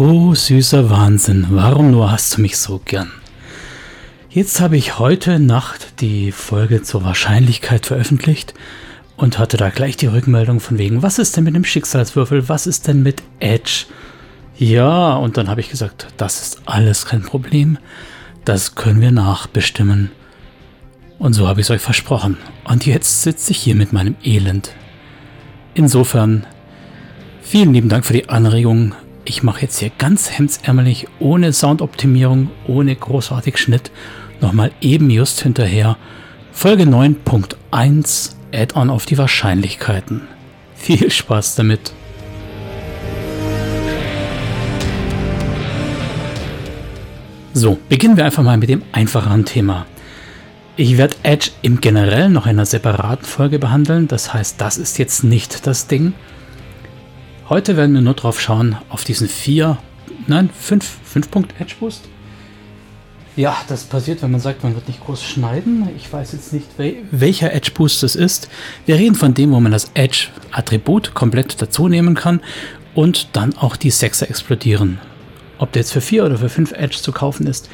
Oh, süßer Wahnsinn, warum nur hast du mich so gern? Jetzt habe ich heute Nacht die Folge zur Wahrscheinlichkeit veröffentlicht und hatte da gleich die Rückmeldung von wegen, was ist denn mit dem Schicksalswürfel, was ist denn mit Edge? Ja, und dann habe ich gesagt, das ist alles kein Problem, das können wir nachbestimmen. Und so habe ich es euch versprochen. Und jetzt sitze ich hier mit meinem Elend. Insofern, vielen lieben Dank für die Anregung ich mache jetzt hier ganz hemdsärmelig, ohne Soundoptimierung, ohne großartig Schnitt, nochmal eben just hinterher Folge 9.1 Add-on auf die Wahrscheinlichkeiten. Viel Spaß damit! So, beginnen wir einfach mal mit dem einfacheren Thema. Ich werde Edge im Generell noch in einer separaten Folge behandeln, das heißt, das ist jetzt nicht das Ding. Heute werden wir nur drauf schauen, auf diesen 4, nein, 5, 5 Punkt Edge Boost. Ja, das passiert, wenn man sagt, man wird nicht groß schneiden. Ich weiß jetzt nicht, welcher Edge Boost das ist. Wir reden von dem, wo man das Edge Attribut komplett dazu nehmen kann und dann auch die Sechser explodieren. Ob der jetzt für 4 oder für 5 Edge zu kaufen ist,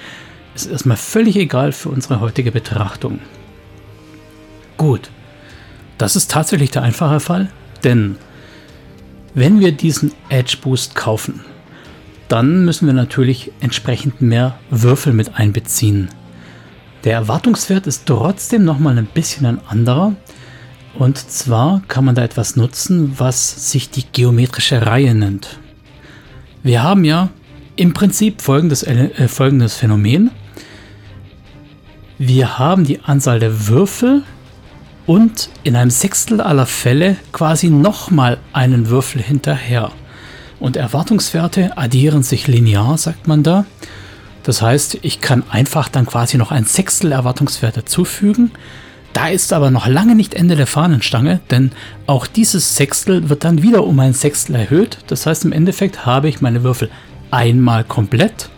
ist erstmal völlig egal für unsere heutige Betrachtung. Gut, das ist tatsächlich der einfache Fall, denn wenn wir diesen Edge Boost kaufen, dann müssen wir natürlich entsprechend mehr Würfel mit einbeziehen. Der Erwartungswert ist trotzdem nochmal ein bisschen ein anderer. Und zwar kann man da etwas nutzen, was sich die geometrische Reihe nennt. Wir haben ja im Prinzip folgendes, äh, folgendes Phänomen. Wir haben die Anzahl der Würfel und in einem Sechstel aller Fälle quasi nochmal einen Würfel hinterher. Und Erwartungswerte addieren sich linear, sagt man da. Das heißt, ich kann einfach dann quasi noch ein Sechstel Erwartungswert dazufügen. Da ist aber noch lange nicht Ende der Fahnenstange, denn auch dieses Sechstel wird dann wieder um ein Sechstel erhöht. Das heißt, im Endeffekt habe ich meine Würfel einmal komplett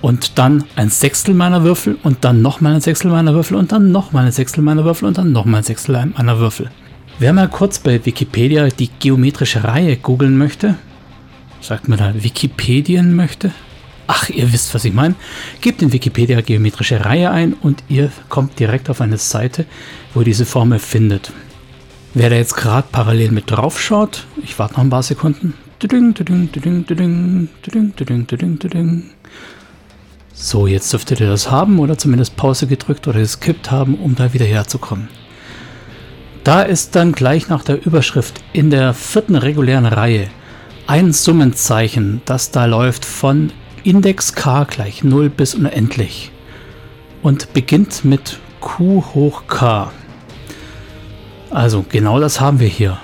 und dann ein Sechstel meiner Würfel und dann nochmal ein Sechstel meiner Würfel und dann nochmal ein Sechstel meiner Würfel und dann nochmal ein Sechstel meiner Würfel. Wer mal kurz bei Wikipedia die geometrische Reihe googeln möchte, sagt man da Wikipedien möchte? Ach, ihr wisst, was ich meine. Gebt in Wikipedia geometrische Reihe ein und ihr kommt direkt auf eine Seite, wo ihr diese Formel findet. Wer da jetzt gerade parallel mit drauf schaut, ich warte noch ein paar Sekunden. So, jetzt dürftet ihr das haben oder zumindest Pause gedrückt oder geskippt haben, um da wieder herzukommen. Da ist dann gleich nach der Überschrift in der vierten regulären Reihe ein Summenzeichen, das da läuft von Index k gleich 0 bis unendlich und beginnt mit q hoch k. Also genau das haben wir hier.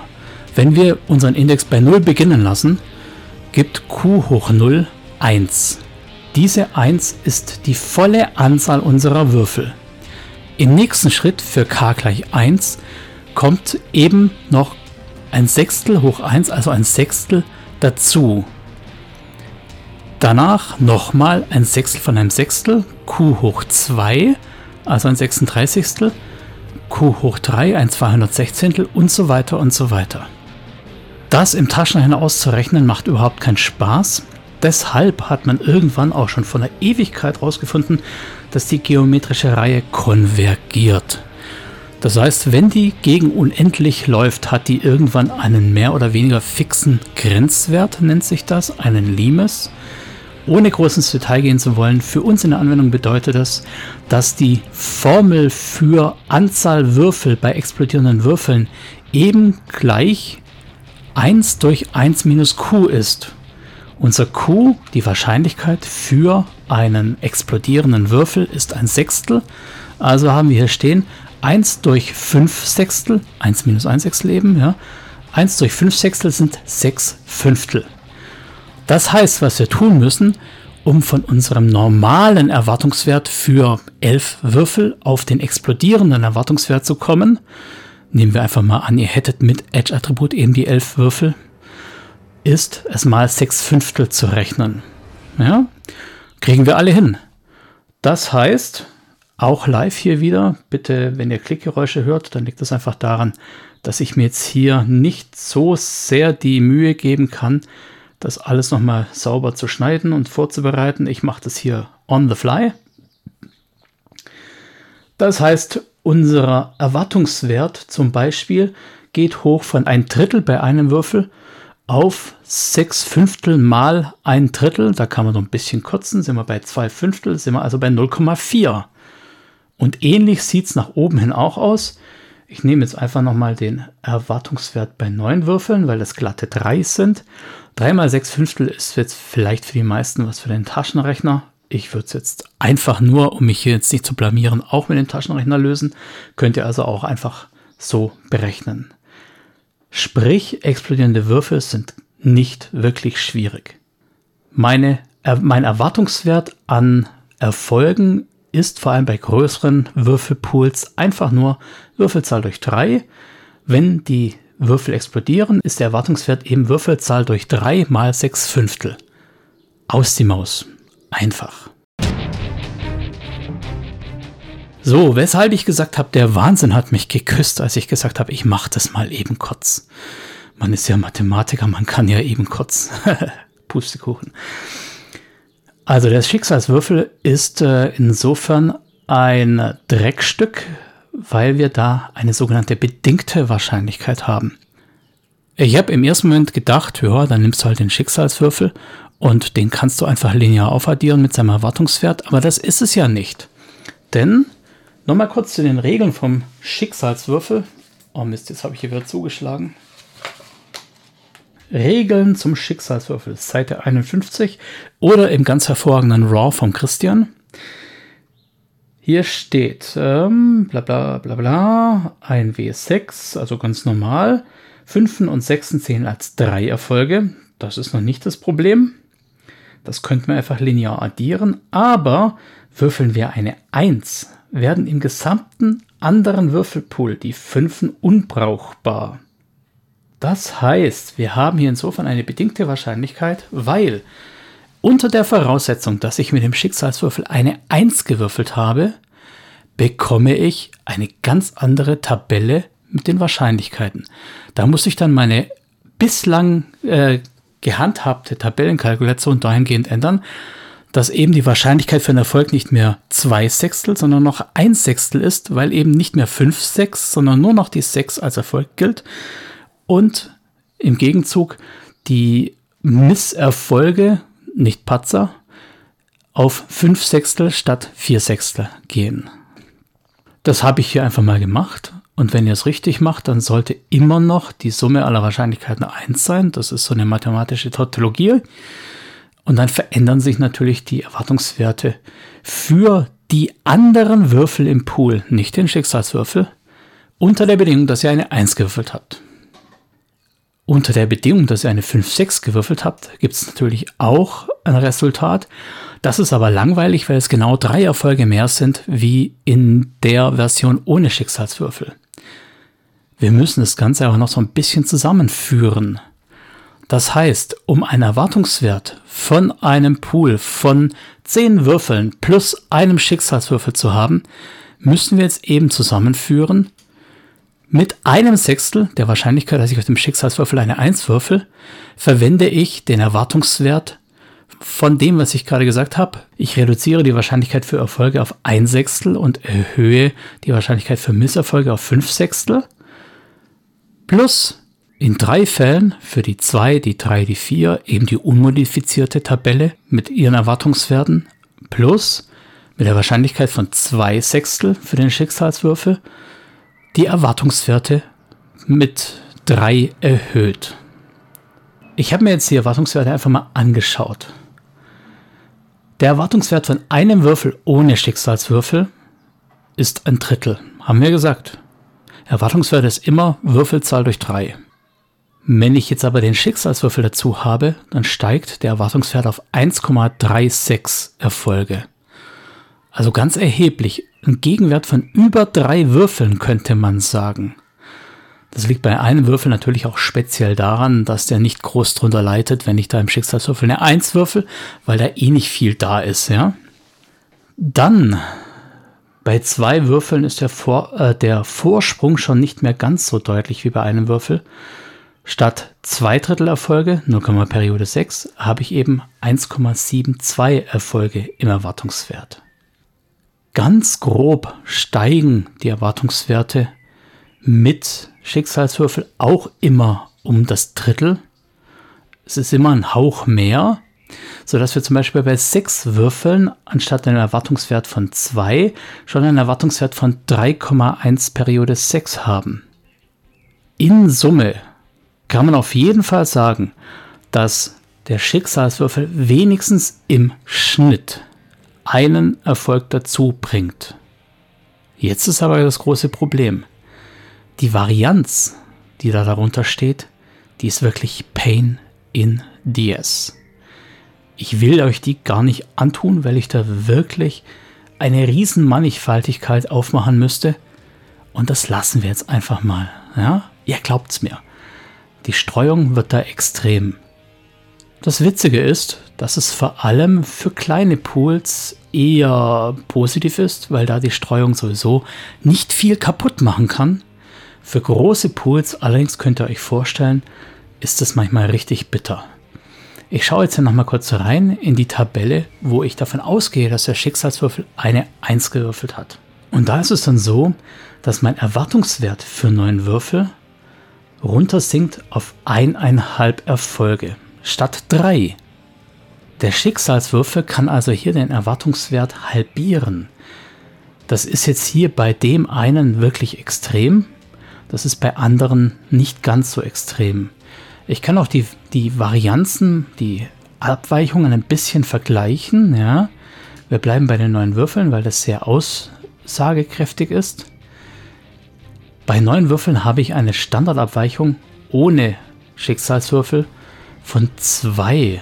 Wenn wir unseren Index bei 0 beginnen lassen, gibt q hoch 0 1. Diese 1 ist die volle Anzahl unserer Würfel. Im nächsten Schritt für k gleich 1 kommt eben noch ein Sechstel hoch 1, also ein Sechstel dazu. Danach nochmal ein Sechstel von einem Sechstel, q hoch 2, also ein 36. q hoch 3, ein 216. und so weiter und so weiter. Das im Taschenrechner auszurechnen macht überhaupt keinen Spaß deshalb hat man irgendwann auch schon von der Ewigkeit herausgefunden, dass die geometrische Reihe konvergiert. Das heißt, wenn die gegen unendlich läuft, hat die irgendwann einen mehr oder weniger fixen Grenzwert, nennt sich das, einen Limes. Ohne groß ins Detail gehen zu wollen, für uns in der Anwendung bedeutet das, dass die Formel für Anzahl Würfel bei explodierenden Würfeln eben gleich 1 durch 1 minus q ist. Unser Q, die Wahrscheinlichkeit für einen explodierenden Würfel, ist ein Sechstel. Also haben wir hier stehen 1 durch 5 Sechstel, 1 minus 1 Sechstel eben, ja. 1 durch 5 Sechstel sind 6 Fünftel. Das heißt, was wir tun müssen, um von unserem normalen Erwartungswert für 11 Würfel auf den explodierenden Erwartungswert zu kommen, nehmen wir einfach mal an, ihr hättet mit Edge-Attribut eben die 11 Würfel, ist, es mal sechs Fünftel zu rechnen. Ja, kriegen wir alle hin. Das heißt, auch live hier wieder, bitte, wenn ihr Klickgeräusche hört, dann liegt das einfach daran, dass ich mir jetzt hier nicht so sehr die Mühe geben kann, das alles nochmal sauber zu schneiden und vorzubereiten. Ich mache das hier on the fly. Das heißt, unser Erwartungswert zum Beispiel geht hoch von ein Drittel bei einem Würfel auf sechs Fünftel mal ein Drittel. Da kann man noch ein bisschen kürzen, sind wir bei zwei Fünftel, sind wir also bei 0,4. Und ähnlich sieht es nach oben hin auch aus. Ich nehme jetzt einfach nochmal den Erwartungswert bei neun Würfeln, weil das glatte drei sind. 3 mal 6 Fünftel ist jetzt vielleicht für die meisten was für den Taschenrechner. Ich würde es jetzt einfach nur, um mich hier jetzt nicht zu blamieren, auch mit dem Taschenrechner lösen. Könnt ihr also auch einfach so berechnen. Sprich, explodierende Würfel sind nicht wirklich schwierig. Meine, äh, mein Erwartungswert an Erfolgen ist vor allem bei größeren Würfelpools einfach nur Würfelzahl durch 3. Wenn die Würfel explodieren, ist der Erwartungswert eben Würfelzahl durch 3 mal 6 Fünftel. Aus die Maus. Einfach. So, weshalb ich gesagt habe, der Wahnsinn hat mich geküsst, als ich gesagt habe, ich mache das mal eben kurz. Man ist ja Mathematiker, man kann ja eben kurz. Pustekuchen. Also der Schicksalswürfel ist äh, insofern ein Dreckstück, weil wir da eine sogenannte bedingte Wahrscheinlichkeit haben. Ich habe im ersten Moment gedacht, ja, dann nimmst du halt den Schicksalswürfel und den kannst du einfach linear aufaddieren mit seinem Erwartungswert, aber das ist es ja nicht. Denn, nochmal kurz zu den Regeln vom Schicksalswürfel. Oh Mist, jetzt habe ich hier wieder zugeschlagen. Regeln zum Schicksalswürfel, Seite 51 oder im ganz hervorragenden Raw von Christian. Hier steht ähm, bla bla bla bla, ein W6, also ganz normal. Fünfen und Sechsen zählen als drei Erfolge. Das ist noch nicht das Problem. Das könnten wir einfach linear addieren. Aber würfeln wir eine 1, werden im gesamten anderen Würfelpool die Fünfen unbrauchbar. Das heißt, wir haben hier insofern eine bedingte Wahrscheinlichkeit, weil unter der Voraussetzung, dass ich mit dem Schicksalswürfel eine 1 gewürfelt habe, bekomme ich eine ganz andere Tabelle mit den Wahrscheinlichkeiten. Da muss ich dann meine bislang äh, gehandhabte Tabellenkalkulation dahingehend ändern, dass eben die Wahrscheinlichkeit für einen Erfolg nicht mehr 2 Sechstel, sondern noch 1 Sechstel ist, weil eben nicht mehr 5 6, sondern nur noch die 6 als Erfolg gilt und im Gegenzug die Misserfolge, nicht Patzer, auf 5 Sechstel statt 4 Sechstel gehen. Das habe ich hier einfach mal gemacht. Und wenn ihr es richtig macht, dann sollte immer noch die Summe aller Wahrscheinlichkeiten 1 sein. Das ist so eine mathematische Tautologie. Und dann verändern sich natürlich die Erwartungswerte für die anderen Würfel im Pool, nicht den Schicksalswürfel, unter der Bedingung, dass ihr eine 1 gewürfelt habt. Unter der Bedingung, dass ihr eine 5-6 gewürfelt habt, gibt es natürlich auch ein Resultat. Das ist aber langweilig, weil es genau drei Erfolge mehr sind wie in der Version ohne Schicksalswürfel. Wir müssen das Ganze aber noch so ein bisschen zusammenführen. Das heißt, um einen Erwartungswert von einem Pool von 10 Würfeln plus einem Schicksalswürfel zu haben, müssen wir jetzt eben zusammenführen, mit einem Sechstel der Wahrscheinlichkeit, dass ich auf dem Schicksalswürfel eine 1 würfel, verwende ich den Erwartungswert von dem, was ich gerade gesagt habe. Ich reduziere die Wahrscheinlichkeit für Erfolge auf ein Sechstel und erhöhe die Wahrscheinlichkeit für Misserfolge auf 5 Sechstel. Plus in drei Fällen für die 2, die 3, die 4 eben die unmodifizierte Tabelle mit ihren Erwartungswerten plus mit der Wahrscheinlichkeit von 2 Sechstel für den Schicksalswürfel die Erwartungswerte mit 3 erhöht. Ich habe mir jetzt die Erwartungswerte einfach mal angeschaut. Der Erwartungswert von einem Würfel ohne Schicksalswürfel ist ein Drittel, haben wir gesagt. Erwartungswert ist immer Würfelzahl durch 3. Wenn ich jetzt aber den Schicksalswürfel dazu habe, dann steigt der Erwartungswert auf 1,36 Erfolge. Also ganz erheblich. Ein Gegenwert von über drei Würfeln könnte man sagen. Das liegt bei einem Würfel natürlich auch speziell daran, dass der nicht groß drunter leitet, wenn ich da im Schicksalswürfel eine 1 würfel, weil da eh nicht viel da ist, ja. Dann bei zwei Würfeln ist der, Vor äh, der Vorsprung schon nicht mehr ganz so deutlich wie bei einem Würfel. Statt zwei Drittel Erfolge, 0, Periode 6, habe ich eben 1,72 Erfolge im Erwartungswert. Ganz grob steigen die Erwartungswerte mit Schicksalswürfel auch immer um das Drittel. Es ist immer ein Hauch mehr, sodass wir zum Beispiel bei sechs Würfeln anstatt einem Erwartungswert von 2 schon einen Erwartungswert von 3,1 Periode 6 haben. In Summe kann man auf jeden Fall sagen, dass der Schicksalswürfel wenigstens im Schnitt einen Erfolg dazu bringt. Jetzt ist aber das große Problem. Die Varianz, die da darunter steht, die ist wirklich Pain in ass. Ich will euch die gar nicht antun, weil ich da wirklich eine riesen Mannigfaltigkeit aufmachen müsste. Und das lassen wir jetzt einfach mal. Ja? Ihr glaubt's mir. Die Streuung wird da extrem. Das Witzige ist, dass es vor allem für kleine Pools eher positiv ist, weil da die Streuung sowieso nicht viel kaputt machen kann. Für große Pools allerdings könnt ihr euch vorstellen, ist es manchmal richtig bitter. Ich schaue jetzt noch mal kurz rein in die Tabelle, wo ich davon ausgehe, dass der Schicksalswürfel eine 1 gewürfelt hat. Und da ist es dann so, dass mein Erwartungswert für neun Würfel runtersinkt auf eineinhalb Erfolge statt drei. Der Schicksalswürfel kann also hier den Erwartungswert halbieren. Das ist jetzt hier bei dem einen wirklich extrem, das ist bei anderen nicht ganz so extrem. Ich kann auch die, die Varianzen, die Abweichungen ein bisschen vergleichen. Ja. Wir bleiben bei den neuen Würfeln, weil das sehr aussagekräftig ist. Bei neun Würfeln habe ich eine Standardabweichung ohne Schicksalswürfel von zwei.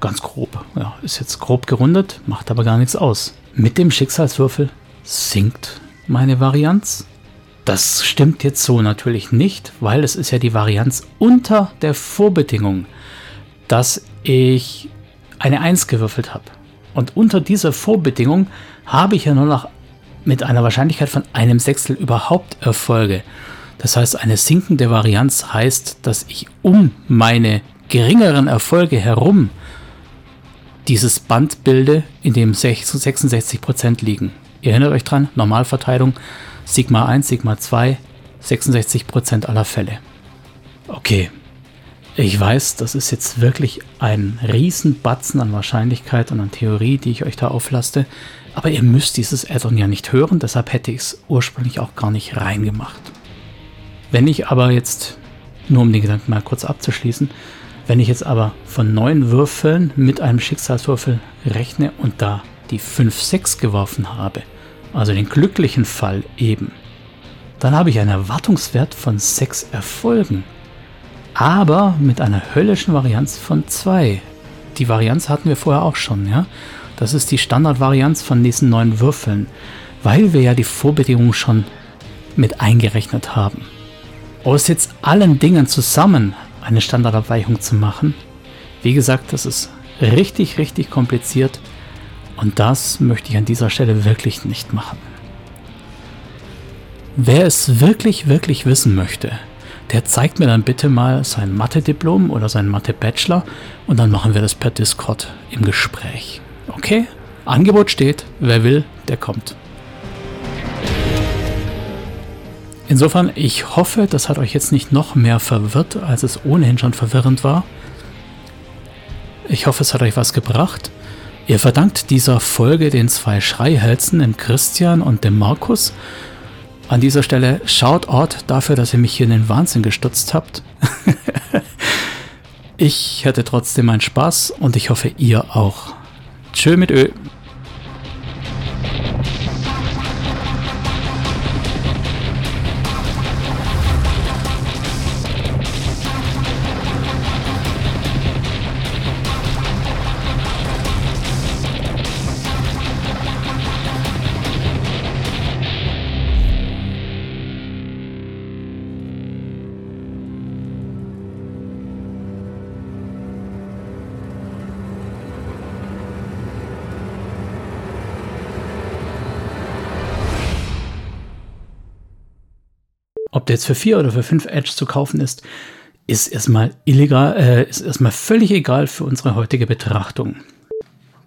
Ganz grob. Ja, ist jetzt grob gerundet, macht aber gar nichts aus. Mit dem Schicksalswürfel sinkt meine Varianz. Das stimmt jetzt so natürlich nicht, weil es ist ja die Varianz unter der Vorbedingung, dass ich eine 1 gewürfelt habe. Und unter dieser Vorbedingung habe ich ja nur noch mit einer Wahrscheinlichkeit von einem Sechstel überhaupt Erfolge. Das heißt, eine sinkende Varianz heißt, dass ich um meine geringeren Erfolge herum dieses Band bilde, in dem 66% liegen. Ihr erinnert euch dran, Normalverteilung, Sigma 1, Sigma 2, 66% aller Fälle. Okay, ich weiß, das ist jetzt wirklich ein Riesenbatzen an Wahrscheinlichkeit und an Theorie, die ich euch da auflaste. Aber ihr müsst dieses Addon ja nicht hören, deshalb hätte ich es ursprünglich auch gar nicht reingemacht. Wenn ich aber jetzt, nur um den Gedanken mal kurz abzuschließen, wenn ich jetzt aber von neun Würfeln mit einem Schicksalswürfel rechne und da die 5-6 geworfen habe, also den glücklichen Fall eben, dann habe ich einen Erwartungswert von 6 Erfolgen, aber mit einer höllischen Varianz von 2. Die Varianz hatten wir vorher auch schon, ja? Das ist die Standardvarianz von diesen neuen Würfeln, weil wir ja die Vorbedingungen schon mit eingerechnet haben. Aus jetzt allen Dingen zusammen eine Standardabweichung zu machen, wie gesagt, das ist richtig, richtig kompliziert und das möchte ich an dieser Stelle wirklich nicht machen. Wer es wirklich, wirklich wissen möchte, der zeigt mir dann bitte mal sein Mathe-Diplom oder seinen Mathe-Bachelor und dann machen wir das per Discord im Gespräch. Okay, Angebot steht. Wer will, der kommt. Insofern, ich hoffe, das hat euch jetzt nicht noch mehr verwirrt, als es ohnehin schon verwirrend war. Ich hoffe, es hat euch was gebracht. Ihr verdankt dieser Folge den zwei Schreihälsen, dem Christian und dem Markus. An dieser Stelle Shoutout dafür, dass ihr mich hier in den Wahnsinn gestutzt habt. ich hätte trotzdem meinen Spaß und ich hoffe, ihr auch. sumir der jetzt für 4 oder für 5 Edge zu kaufen ist, ist erstmal illegal, äh, ist erstmal völlig egal für unsere heutige Betrachtung.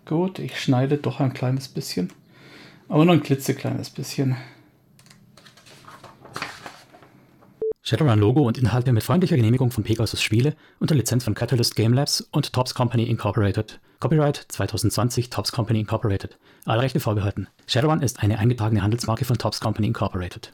Gut, ich schneide doch ein kleines bisschen, aber nur ein klitzekleines bisschen. Shadowrun-Logo und Inhalte mit freundlicher Genehmigung von Pegasus Spiele unter Lizenz von Catalyst Game Labs und Tops Company Incorporated. Copyright 2020 Tops Company Incorporated. Alle Rechte vorbehalten. Shadowrun ist eine eingetragene Handelsmarke von Tops Company Incorporated.